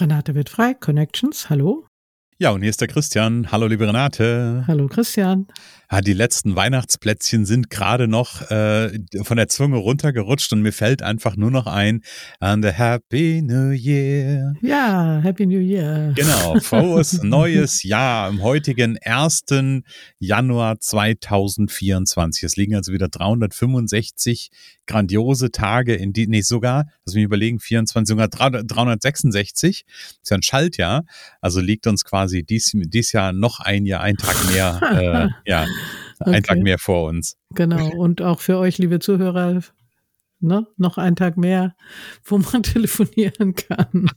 Renate wird frei, Connections, hallo. Ja, und hier ist der Christian. Hallo, liebe Renate. Hallo, Christian. Ja, die letzten Weihnachtsplätzchen sind gerade noch äh, von der Zunge runtergerutscht und mir fällt einfach nur noch ein an the Happy New Year. Ja, Happy New Year. Genau, frohes neues Jahr am heutigen 1. Januar 2024. Es liegen also wieder 365 grandiose Tage in die, nee, sogar, lass mich überlegen, 24, sogar 366. Ist ja ein Schaltjahr. Also liegt uns quasi dies, dies Jahr noch ein Jahr, ein Tag mehr, äh, ja, okay. ein Tag mehr vor uns. Genau. Und auch für euch, liebe Zuhörer, ne, noch ein Tag mehr, wo man telefonieren kann.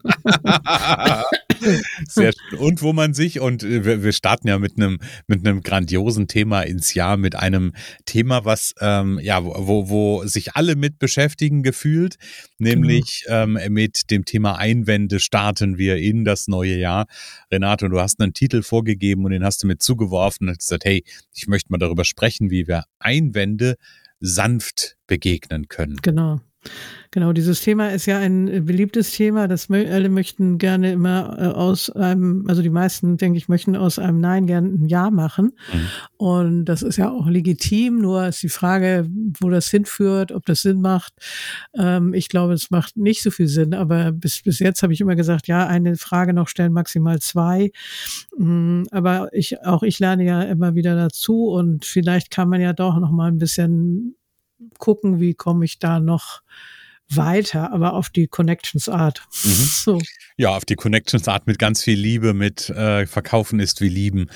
Sehr schön. Und wo man sich, und wir, wir starten ja mit einem, mit einem grandiosen Thema ins Jahr, mit einem Thema, was, ähm, ja, wo, wo sich alle mit beschäftigen gefühlt, nämlich genau. ähm, mit dem Thema Einwände starten wir in das neue Jahr. Renato, du hast einen Titel vorgegeben und den hast du mit zugeworfen und gesagt, hey, ich möchte mal darüber sprechen, wie wir Einwände sanft begegnen können. Genau. Genau, dieses Thema ist ja ein äh, beliebtes Thema. Das alle möchten gerne immer äh, aus einem, also die meisten, denke ich, möchten aus einem Nein gerne ein Ja machen. Mhm. Und das ist ja auch legitim. Nur ist die Frage, wo das hinführt, ob das Sinn macht. Ähm, ich glaube, es macht nicht so viel Sinn. Aber bis, bis jetzt habe ich immer gesagt, ja, eine Frage noch stellen, maximal zwei. Mm, aber ich, auch ich lerne ja immer wieder dazu und vielleicht kann man ja doch noch mal ein bisschen gucken, wie komme ich da noch weiter, aber auf die Connections Art. Mhm. So. Ja, auf die Connections Art mit ganz viel Liebe, mit äh, Verkaufen ist wie Lieben.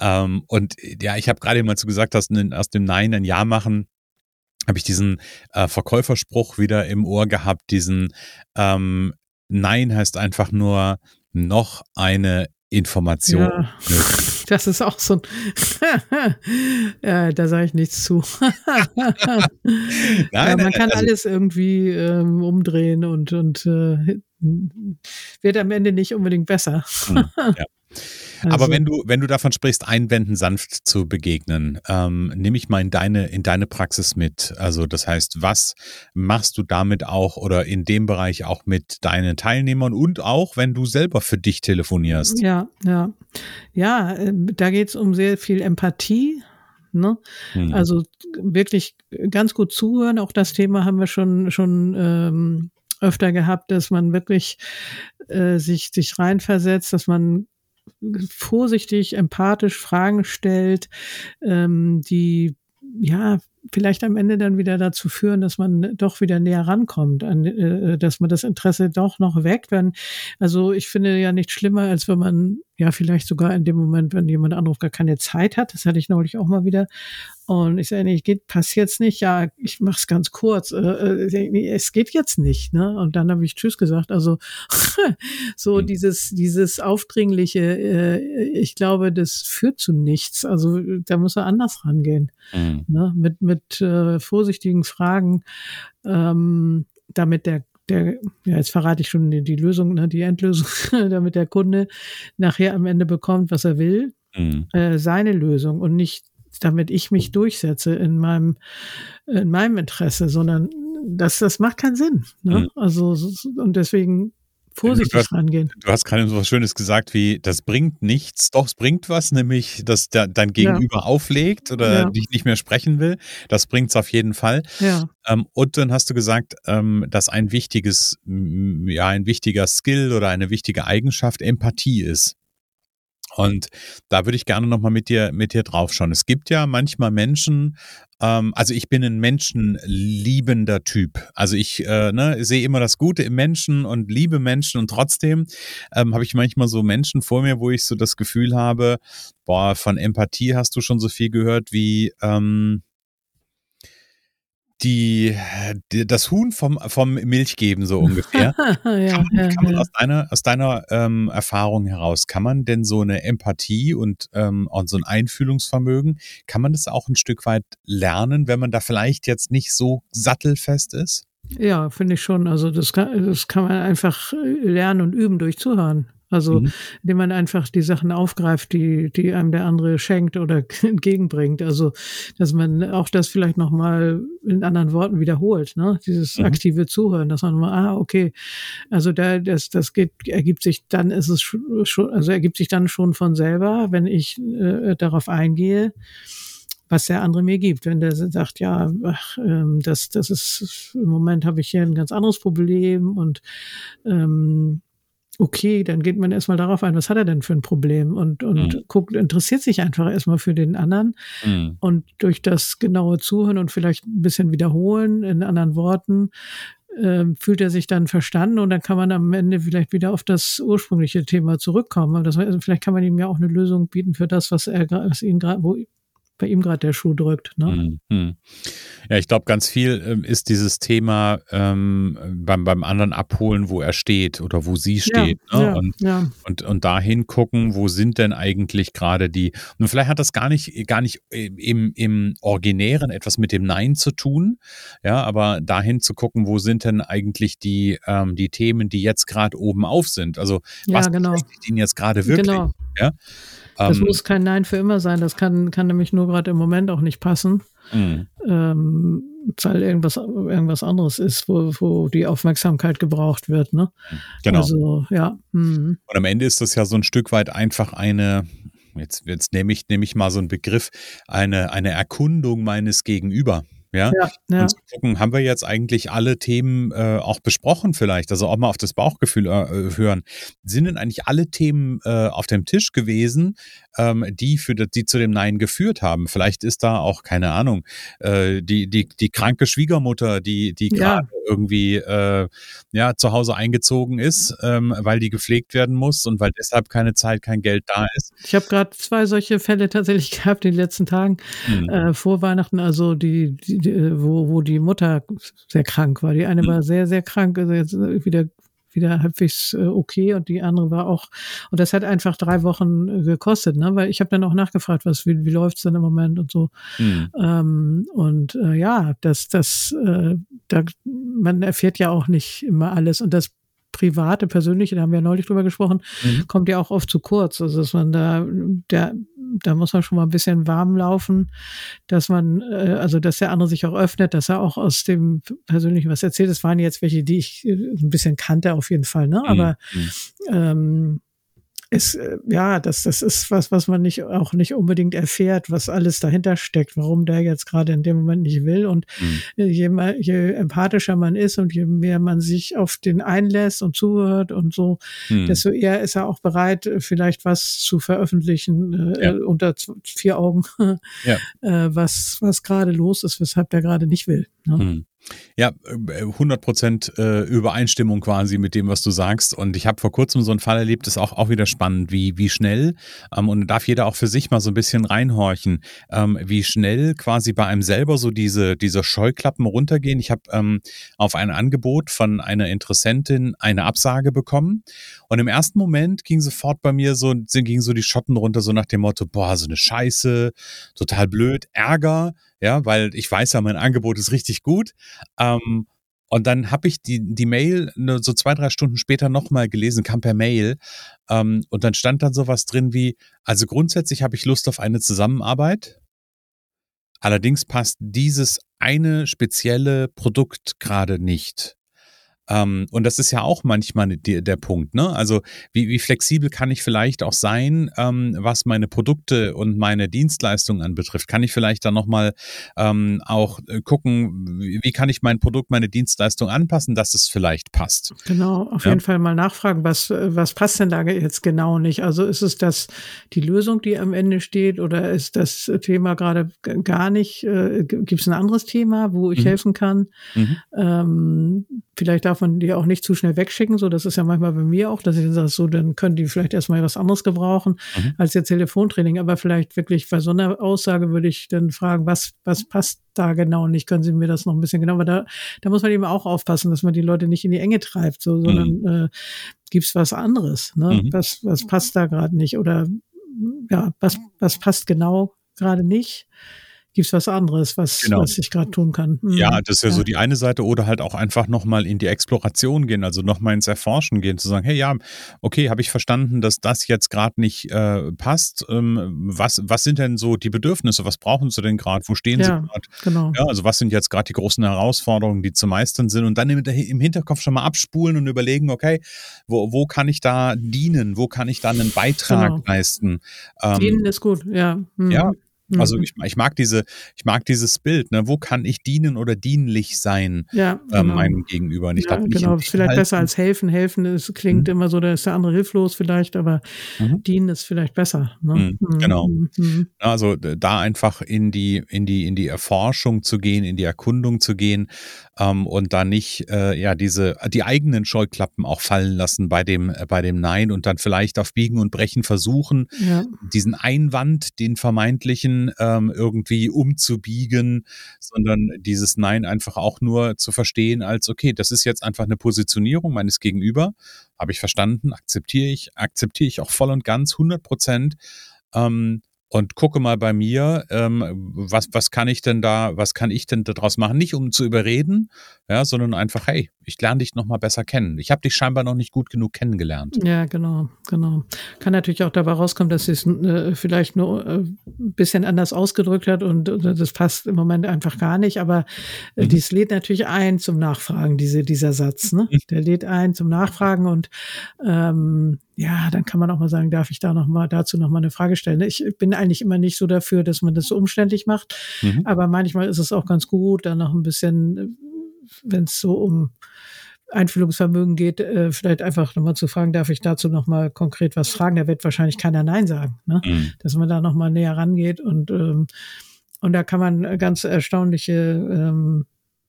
Ähm, und ja, ich habe gerade mal so gesagt, dass aus dem Nein ein Ja machen, habe ich diesen äh, Verkäuferspruch wieder im Ohr gehabt, diesen ähm, Nein heißt einfach nur noch eine Information. Ja, das ist auch so ein, ja, da sage ich nichts zu. nein, ja, man nein, kann also, alles irgendwie ähm, umdrehen und, und äh, wird am Ende nicht unbedingt besser. Hm, ja. Also. Aber wenn du, wenn du davon sprichst, Einwänden sanft zu begegnen, ähm, nehme ich mal in deine, in deine Praxis mit. Also das heißt, was machst du damit auch oder in dem Bereich auch mit deinen Teilnehmern und auch, wenn du selber für dich telefonierst? Ja, ja. Ja, ähm, da geht es um sehr viel Empathie. Ne? Hm. Also wirklich ganz gut zuhören. Auch das Thema haben wir schon, schon ähm, öfter gehabt, dass man wirklich äh, sich, sich reinversetzt, dass man vorsichtig, empathisch Fragen stellt, ähm, die ja vielleicht am Ende dann wieder dazu führen, dass man doch wieder näher rankommt, an, äh, dass man das Interesse doch noch weckt. Wenn, also ich finde ja nicht schlimmer, als wenn man ja vielleicht sogar in dem Moment, wenn jemand anruft, gar keine Zeit hat. Das hatte ich neulich auch mal wieder. Und ich sage, nee, geht, passiert nicht. Ja, ich mache es ganz kurz. Äh, äh, es geht jetzt nicht. Ne? Und dann habe ich Tschüss gesagt. Also so mhm. dieses, dieses aufdringliche, äh, ich glaube, das führt zu nichts. Also da muss er anders rangehen. Mhm. Ne? Mit, mit äh, vorsichtigen Fragen, ähm, damit der der, ja, jetzt verrate ich schon die, die Lösung, ne, die Endlösung, damit der Kunde nachher am Ende bekommt, was er will, mhm. äh, seine Lösung und nicht, damit ich mich durchsetze in meinem, in meinem Interesse, sondern das, das macht keinen Sinn. Ne? Mhm. Also, und deswegen vorsichtig du hast, rangehen. Du hast gerade so was Schönes gesagt wie, das bringt nichts, doch es bringt was, nämlich, dass der, dein Gegenüber ja. auflegt oder ja. dich nicht mehr sprechen will. Das bringt es auf jeden Fall. Ja. Ähm, und dann hast du gesagt, ähm, dass ein wichtiges, ja, ein wichtiger Skill oder eine wichtige Eigenschaft Empathie ist. Und da würde ich gerne nochmal mit dir, mit dir draufschauen. Es gibt ja manchmal Menschen, ähm, also ich bin ein menschenliebender Typ. Also ich äh, ne, sehe immer das Gute im Menschen und liebe Menschen und trotzdem ähm, habe ich manchmal so Menschen vor mir, wo ich so das Gefühl habe, boah, von Empathie hast du schon so viel gehört wie, ähm, die, die, das Huhn vom, vom Milchgeben so ungefähr. ja, kann man, kann man aus deiner, aus deiner ähm, Erfahrung heraus, kann man denn so eine Empathie und, ähm, und so ein Einfühlungsvermögen, kann man das auch ein Stück weit lernen, wenn man da vielleicht jetzt nicht so sattelfest ist? Ja, finde ich schon. Also das kann, das kann man einfach lernen und üben durch Zuhören. Also, mhm. indem man einfach die Sachen aufgreift, die, die einem der andere schenkt oder entgegenbringt. Also, dass man auch das vielleicht nochmal in anderen Worten wiederholt, ne? Dieses mhm. aktive Zuhören, dass man mal, ah, okay, also da, das, das geht, ergibt sich, dann ist es schon, also ergibt sich dann schon von selber, wenn ich äh, darauf eingehe, was der andere mir gibt. Wenn der sagt, ja, ach, ähm, das, das ist, im Moment habe ich hier ein ganz anderes Problem und ähm, okay, dann geht man erstmal darauf ein, was hat er denn für ein Problem und, und mhm. guckt, interessiert sich einfach erstmal für den anderen. Mhm. Und durch das genaue Zuhören und vielleicht ein bisschen wiederholen in anderen Worten, äh, fühlt er sich dann verstanden und dann kann man am Ende vielleicht wieder auf das ursprüngliche Thema zurückkommen. Das, also vielleicht kann man ihm ja auch eine Lösung bieten für das, was er, was ihn gerade, wo bei ihm gerade der Schuh drückt. Ne? Mhm. Ja, ich glaube, ganz viel ähm, ist dieses Thema ähm, beim, beim anderen abholen, wo er steht oder wo sie steht. Ja, ne? ja, und, ja. Und, und dahin gucken, wo sind denn eigentlich gerade die. Und vielleicht hat das gar nicht, gar nicht im, im Originären etwas mit dem Nein zu tun. Ja, aber dahin zu gucken, wo sind denn eigentlich die, ähm, die Themen, die jetzt gerade oben auf sind. Also was genau. beschäftigt ihn jetzt gerade wirklich? Genau. Ja. Das ähm, muss kein Nein für immer sein. Das kann, kann nämlich nur gerade im Moment auch nicht passen. Mhm. Ähm, weil irgendwas, irgendwas anderes ist, wo, wo die Aufmerksamkeit gebraucht wird. Ne? Genau. Also, ja. Mhm. Und am Ende ist das ja so ein Stück weit einfach eine, jetzt, jetzt nehme ich, nehme ich mal so einen Begriff, eine, eine Erkundung meines Gegenüber. Ja, ja, ja. Und zu gucken, haben wir jetzt eigentlich alle Themen äh, auch besprochen vielleicht, also auch mal auf das Bauchgefühl äh, hören. Sind denn eigentlich alle Themen äh, auf dem Tisch gewesen, ähm, die für die zu dem Nein geführt haben? Vielleicht ist da auch keine Ahnung äh, die die die kranke Schwiegermutter, die die gerade ja. Irgendwie äh, ja zu Hause eingezogen ist, ähm, weil die gepflegt werden muss und weil deshalb keine Zeit, kein Geld da ist. Ich habe gerade zwei solche Fälle tatsächlich gehabt in den letzten Tagen mhm. äh, vor Weihnachten, also die, die wo, wo die Mutter sehr krank war. Die eine mhm. war sehr, sehr krank, also jetzt wieder wieder halbwegs äh, okay und die andere war auch und das hat einfach drei Wochen äh, gekostet, ne? Weil ich habe dann auch nachgefragt, was wie, wie läuft's denn im Moment und so mhm. ähm, und äh, ja, das das äh, da man erfährt ja auch nicht immer alles und das private, persönliche, da haben wir ja neulich drüber gesprochen, mhm. kommt ja auch oft zu kurz. Also dass man da der da muss man schon mal ein bisschen warm laufen, dass man, äh, also dass der andere sich auch öffnet, dass er auch aus dem Persönlichen was erzählt. Das waren jetzt welche, die ich äh, ein bisschen kannte auf jeden Fall, ne? Mhm, Aber mhm. ähm, ist, äh, ja, das, das ist was, was man nicht, auch nicht unbedingt erfährt, was alles dahinter steckt, warum der jetzt gerade in dem Moment nicht will. Und mhm. je, je empathischer man ist und je mehr man sich auf den einlässt und zuhört und so, mhm. desto eher ist er auch bereit, vielleicht was zu veröffentlichen äh, ja. unter vier Augen, ja. äh, was, was gerade los ist, weshalb der gerade nicht will. Ne? Mhm. Ja, 100 Prozent äh, Übereinstimmung quasi mit dem, was du sagst. Und ich habe vor kurzem so einen Fall erlebt, ist auch, auch wieder spannend, wie, wie schnell, ähm, und darf jeder auch für sich mal so ein bisschen reinhorchen, ähm, wie schnell quasi bei einem selber so diese, diese Scheuklappen runtergehen. Ich habe ähm, auf ein Angebot von einer Interessentin eine Absage bekommen. Und im ersten Moment ging sofort bei mir so, ging so die Schotten runter, so nach dem Motto, boah, so eine Scheiße, total blöd, Ärger ja, weil ich weiß ja, mein Angebot ist richtig gut. Ähm, und dann habe ich die, die Mail so zwei, drei Stunden später nochmal gelesen, kam per Mail. Ähm, und dann stand dann sowas drin wie, also grundsätzlich habe ich Lust auf eine Zusammenarbeit. Allerdings passt dieses eine spezielle Produkt gerade nicht. Ähm, und das ist ja auch manchmal die, der Punkt, ne? Also wie, wie flexibel kann ich vielleicht auch sein, ähm, was meine Produkte und meine Dienstleistungen anbetrifft? Kann ich vielleicht dann nochmal ähm, auch äh, gucken, wie, wie, kann ich mein Produkt, meine Dienstleistung anpassen, dass es vielleicht passt? Genau, auf ja? jeden Fall mal nachfragen, was, was passt denn da jetzt genau nicht? Also ist es das die Lösung, die am Ende steht, oder ist das Thema gerade gar nicht? Äh, Gibt es ein anderes Thema, wo ich mhm. helfen kann? Mhm. Ähm, vielleicht darf man die auch nicht zu schnell wegschicken. So, das ist ja manchmal bei mir auch, dass ich sage, so, dann können die vielleicht erstmal was anderes gebrauchen mhm. als jetzt Telefontraining. Aber vielleicht wirklich bei so einer Aussage würde ich dann fragen, was, was passt da genau nicht? Können Sie mir das noch ein bisschen genau? Aber da, da muss man eben auch aufpassen, dass man die Leute nicht in die Enge treibt, so, sondern mhm. äh, gibt's was anderes, ne? Mhm. Was, was passt da gerade nicht? Oder ja, was, was passt genau gerade nicht? Gibt es was anderes, was, genau. was ich gerade tun kann. Mhm. Ja, das ist ja, ja, so die eine Seite oder halt auch einfach nochmal in die Exploration gehen, also nochmal ins Erforschen gehen, zu sagen, hey ja, okay, habe ich verstanden, dass das jetzt gerade nicht äh, passt. Ähm, was, was sind denn so die Bedürfnisse? Was brauchen Sie denn gerade? Wo stehen ja, Sie gerade? Genau. Ja, also was sind jetzt gerade die großen Herausforderungen, die zu meistern sind? Und dann im, im Hinterkopf schon mal abspulen und überlegen, okay, wo, wo kann ich da dienen? Wo kann ich da einen Beitrag genau. leisten? Ähm, dienen ist gut, ja. Mhm. Ja, also mhm. ich, ich, mag diese, ich mag dieses Bild, ne? Wo kann ich dienen oder dienlich sein ja, ähm, genau. ähm, meinem Gegenüber? Und ich ja, glaub, genau, ist vielleicht besser als helfen. Helfen ist, klingt mhm. immer so, da ist der andere hilflos vielleicht, aber mhm. dienen ist vielleicht besser. Ne? Mhm, mhm, genau. Mhm. Also da einfach in die, in die, in die Erforschung zu gehen, in die Erkundung zu gehen ähm, und da nicht äh, ja diese die eigenen Scheuklappen auch fallen lassen bei dem äh, bei dem Nein und dann vielleicht auf Biegen und Brechen versuchen, ja. diesen Einwand, den vermeintlichen ähm, irgendwie umzubiegen, sondern dieses Nein einfach auch nur zu verstehen als, okay, das ist jetzt einfach eine Positionierung meines Gegenüber, habe ich verstanden, akzeptiere ich, akzeptiere ich auch voll und ganz, 100 Prozent. Ähm, und gucke mal bei mir, ähm, was, was kann ich denn da, was kann ich denn daraus machen? Nicht um zu überreden, ja, sondern einfach, hey, ich lerne dich noch mal besser kennen. Ich habe dich scheinbar noch nicht gut genug kennengelernt. Ja, genau, genau. Kann natürlich auch dabei rauskommen, dass sie es äh, vielleicht nur äh, ein bisschen anders ausgedrückt hat und äh, das passt im Moment einfach gar nicht. Aber äh, mhm. dies lädt natürlich ein zum Nachfragen, diese, dieser Satz. Ne? Mhm. Der lädt ein zum Nachfragen und ähm, ja, dann kann man auch mal sagen, darf ich da noch mal dazu noch mal eine Frage stellen. Ich bin eigentlich immer nicht so dafür, dass man das so umständlich macht, mhm. aber manchmal ist es auch ganz gut, dann noch ein bisschen, wenn es so um Einfühlungsvermögen geht, äh, vielleicht einfach nochmal zu fragen, darf ich dazu nochmal konkret was fragen? Da wird wahrscheinlich keiner Nein sagen, ne? Mhm. dass man da nochmal näher rangeht und ähm, und da kann man ganz erstaunliche ähm,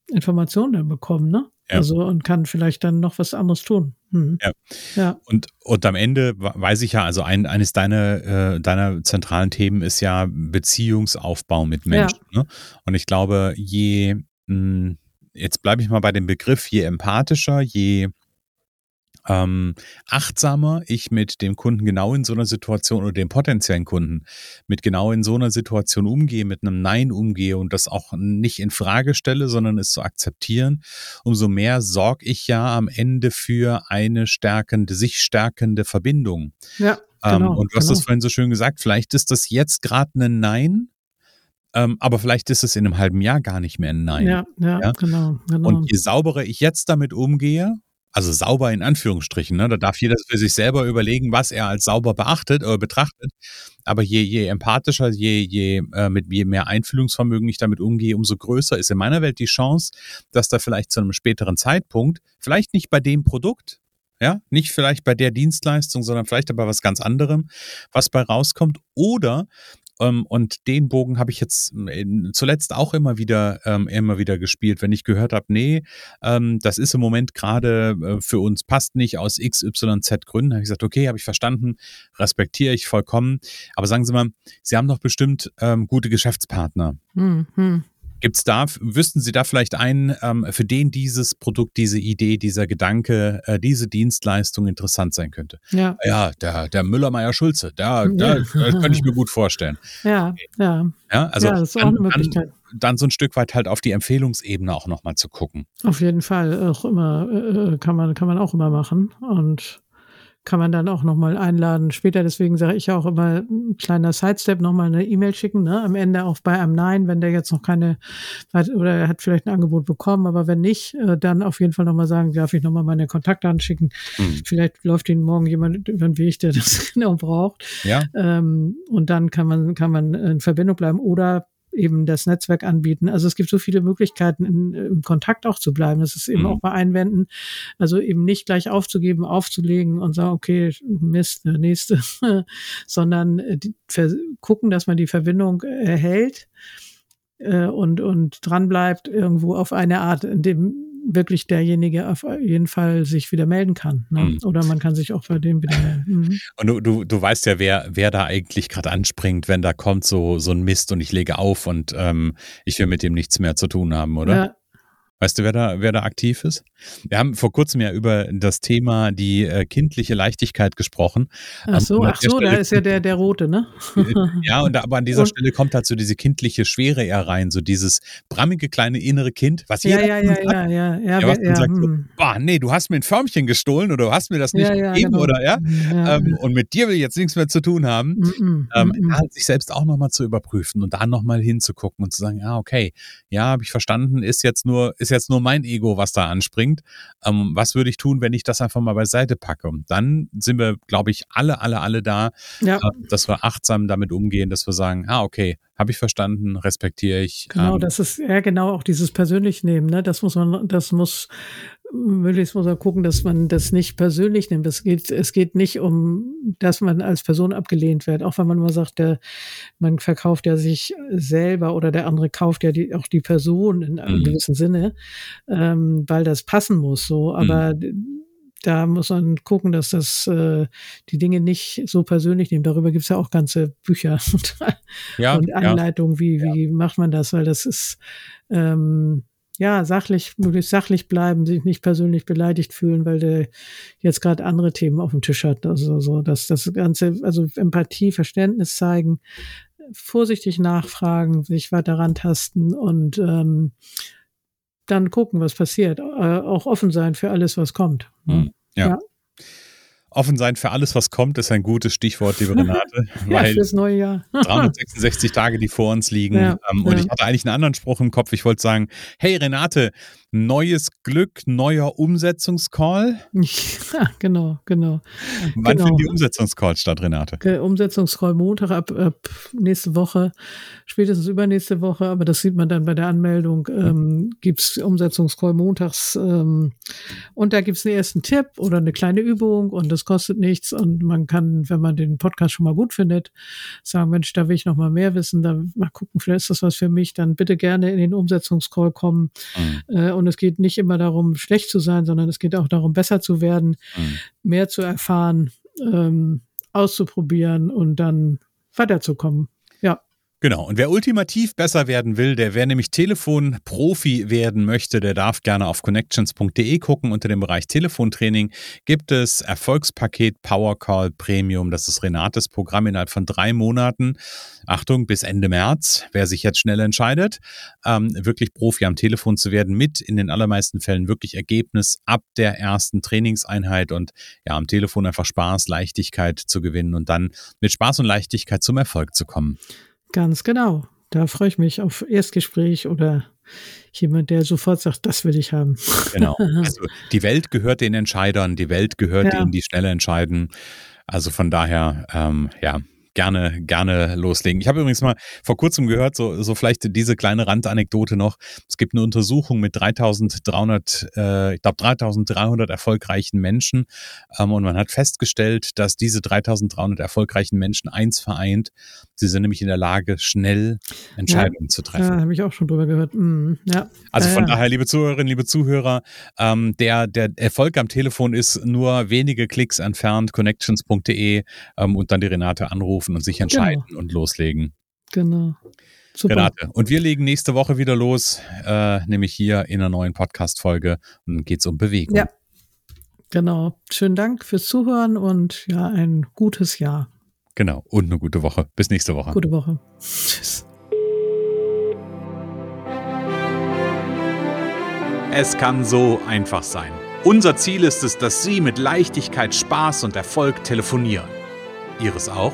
Informationen dann bekommen, ne? Ja. Also und kann vielleicht dann noch was anderes tun. Mhm. Ja. ja. Und, und am Ende weiß ich ja, also ein, eines deiner, äh, deiner zentralen Themen ist ja Beziehungsaufbau mit Menschen. Ja. Ne? Und ich glaube, je, mh, hm, jetzt bleibe ich mal bei dem Begriff, je empathischer, je ähm, achtsamer ich mit dem Kunden genau in so einer Situation oder dem potenziellen Kunden mit genau in so einer Situation umgehe, mit einem Nein umgehe und das auch nicht in Frage stelle, sondern es zu akzeptieren, umso mehr sorge ich ja am Ende für eine stärkende, sich stärkende Verbindung. Ja. Ähm, genau, und du hast genau. das vorhin so schön gesagt, vielleicht ist das jetzt gerade ein Nein, ähm, aber vielleicht ist es in einem halben Jahr gar nicht mehr ein Nein. Ja, ja, ja? Genau, genau. Und je sauberer ich jetzt damit umgehe, also sauber in Anführungsstrichen. Ne? Da darf jeder für sich selber überlegen, was er als sauber beachtet oder betrachtet. Aber je, je empathischer, je, je, äh, mit je mehr Einfühlungsvermögen ich damit umgehe, umso größer ist in meiner Welt die Chance, dass da vielleicht zu einem späteren Zeitpunkt, vielleicht nicht bei dem Produkt, ja, nicht vielleicht bei der Dienstleistung, sondern vielleicht aber was ganz anderem, was bei rauskommt. Oder und den Bogen habe ich jetzt äh, zuletzt auch immer wieder, ähm, immer wieder gespielt, wenn ich gehört habe, nee, ähm, das ist im Moment gerade äh, für uns passt nicht aus XYZ Gründen. Habe ich gesagt, okay, habe ich verstanden, respektiere ich vollkommen. Aber sagen Sie mal, Sie haben doch bestimmt ähm, gute Geschäftspartner. Mhm. Gibt es da, wüssten Sie da vielleicht einen, ähm, für den dieses Produkt, diese Idee, dieser Gedanke, äh, diese Dienstleistung interessant sein könnte? Ja, ja der, der Müller-Meyer-Schulze, da, da, ja. könnte ich mir gut vorstellen. Ja, ja. Ja, also ja, das ist auch eine Möglichkeit. Dann, dann so ein Stück weit halt auf die Empfehlungsebene auch nochmal zu gucken. Auf jeden Fall, auch immer, äh, kann man, kann man auch immer machen. Und kann man dann auch nochmal einladen. Später, deswegen sage ich auch immer, ein kleiner Sidestep, nochmal eine E-Mail schicken, ne? am Ende auch bei einem Nein, wenn der jetzt noch keine, oder er hat vielleicht ein Angebot bekommen, aber wenn nicht, äh, dann auf jeden Fall nochmal sagen, darf ich nochmal meine Kontakte anschicken. Mhm. Vielleicht läuft Ihnen morgen jemand über den Weg, der das genau braucht. Ja. Ähm, und dann kann man, kann man in Verbindung bleiben oder eben das Netzwerk anbieten. Also es gibt so viele Möglichkeiten, in, im Kontakt auch zu bleiben. Das ist eben mhm. auch bei Einwänden. Also eben nicht gleich aufzugeben, aufzulegen und sagen, okay, Mist, der nächste, sondern äh, die, gucken, dass man die Verbindung erhält äh, und, und dran bleibt irgendwo auf eine Art, in dem wirklich derjenige auf jeden Fall sich wieder melden kann. Ne? Mhm. Oder man kann sich auch bei dem wieder melden. Mhm. Und du, du, du weißt ja, wer, wer da eigentlich gerade anspringt, wenn da kommt so, so ein Mist und ich lege auf und ähm, ich will mit dem nichts mehr zu tun haben, oder? Ja, Weißt du, wer da, wer da aktiv ist? Wir haben vor kurzem ja über das Thema die äh, kindliche Leichtigkeit gesprochen. Ach so, ach so, Stelle da ist ja der, der rote, ne? ja, und aber an dieser und, Stelle kommt halt so diese kindliche Schwere eher rein, so dieses brammige kleine innere Kind, was ja, ja, ja, hat, ja, ja, ja, ja, was ja, sagt so, hm. boah, nee, du hast mir ein Förmchen gestohlen oder du hast mir das nicht ja, ja, gegeben genau. oder ja, ja. Ähm, und mit dir will ich jetzt nichts mehr zu tun haben. Mm -mm, ähm, mm halt sich selbst auch nochmal zu überprüfen und da nochmal hinzugucken und zu sagen, ja, okay, ja, habe ich verstanden, ist jetzt nur, ist jetzt nur mein Ego, was da anspringt. Ähm, was würde ich tun, wenn ich das einfach mal beiseite packe? Dann sind wir, glaube ich, alle, alle, alle da, ja. äh, dass wir achtsam damit umgehen, dass wir sagen, ah, okay, habe ich verstanden, respektiere ich. Genau, ähm, das ist ja genau auch dieses persönlich nehmen, ne? Das muss man, das muss möglichst muss man gucken, dass man das nicht persönlich nimmt. Es geht, es geht nicht um, dass man als Person abgelehnt wird. Auch wenn man mal sagt, der, man verkauft ja sich selber oder der andere kauft ja die, auch die Person in einem mhm. gewissen Sinne, ähm, weil das passen muss. So, aber mhm da muss man gucken, dass das äh, die Dinge nicht so persönlich nehmen. Darüber gibt es ja auch ganze Bücher und, ja, und Anleitungen, wie, ja. wie macht man das, weil das ist ähm, ja sachlich, möglichst sachlich bleiben, sich nicht persönlich beleidigt fühlen, weil der jetzt gerade andere Themen auf dem Tisch hat. Also so, dass das Ganze, also Empathie, Verständnis zeigen, vorsichtig nachfragen, sich weiter rantasten und ähm, dann gucken, was passiert. Äh, auch offen sein für alles, was kommt. Mhm. ja. ja. Offen sein für alles, was kommt, ist ein gutes Stichwort, liebe Renate. ja, fürs neue Jahr. 366 Tage, die vor uns liegen. Ja, ähm, und ja. ich hatte eigentlich einen anderen Spruch im Kopf. Ich wollte sagen, hey Renate, neues Glück, neuer Umsetzungscall. Ja, genau, genau. Wann genau. finden die Umsetzungscalls statt, Renate? Der Umsetzungscall Montag ab, ab nächste Woche, spätestens übernächste Woche, aber das sieht man dann bei der Anmeldung, ähm, gibt es Umsetzungscall montags ähm, und da gibt es einen ersten Tipp oder eine kleine Übung und das kostet nichts und man kann, wenn man den Podcast schon mal gut findet, sagen, Mensch, da will ich noch mal mehr wissen, da mal gucken, vielleicht ist das was für mich, dann bitte gerne in den Umsetzungscall kommen mhm. äh, und es geht nicht immer darum, schlecht zu sein, sondern es geht auch darum, besser zu werden, mhm. mehr zu erfahren, ähm, auszuprobieren und dann weiterzukommen. Genau. Und wer ultimativ besser werden will, der wer nämlich Telefonprofi werden möchte, der darf gerne auf connections.de gucken. Unter dem Bereich Telefontraining gibt es Erfolgspaket Powercall Premium. Das ist Renates Programm innerhalb von drei Monaten. Achtung, bis Ende März, wer sich jetzt schnell entscheidet, ähm, wirklich Profi am Telefon zu werden, mit in den allermeisten Fällen wirklich Ergebnis ab der ersten Trainingseinheit und ja, am Telefon einfach Spaß, Leichtigkeit zu gewinnen und dann mit Spaß und Leichtigkeit zum Erfolg zu kommen. Ganz genau. Da freue ich mich auf Erstgespräch oder jemand, der sofort sagt, das will ich haben. Genau. Also die Welt gehört den Entscheidern, die Welt gehört ja. denen, die schnell entscheiden. Also von daher, ähm, ja, gerne, gerne loslegen. Ich habe übrigens mal vor kurzem gehört, so, so vielleicht diese kleine Randanekdote noch. Es gibt eine Untersuchung mit 3300, äh, ich glaube 3300 erfolgreichen Menschen ähm, und man hat festgestellt, dass diese 3300 erfolgreichen Menschen eins vereint. Sie sind nämlich in der Lage, schnell Entscheidungen ja, zu treffen. Ja, habe ich auch schon drüber gehört. Mm, ja. Also von ja, daher, liebe Zuhörerinnen, liebe Zuhörer, ähm, der, der Erfolg am Telefon ist nur wenige Klicks entfernt, connections.de ähm, und dann die Renate anrufen anrufen und sich genau. entscheiden genau. und loslegen. Genau. Super. Renate. Und wir legen nächste Woche wieder los, äh, nämlich hier in einer neuen Podcast-Folge und dann geht es um Bewegung. Ja. Genau. Schönen Dank fürs Zuhören und ja, ein gutes Jahr. Genau. Und eine gute Woche. Bis nächste Woche. Gute Woche. Tschüss. Es kann so einfach sein. Unser Ziel ist es, dass Sie mit Leichtigkeit, Spaß und Erfolg telefonieren. Ihres auch?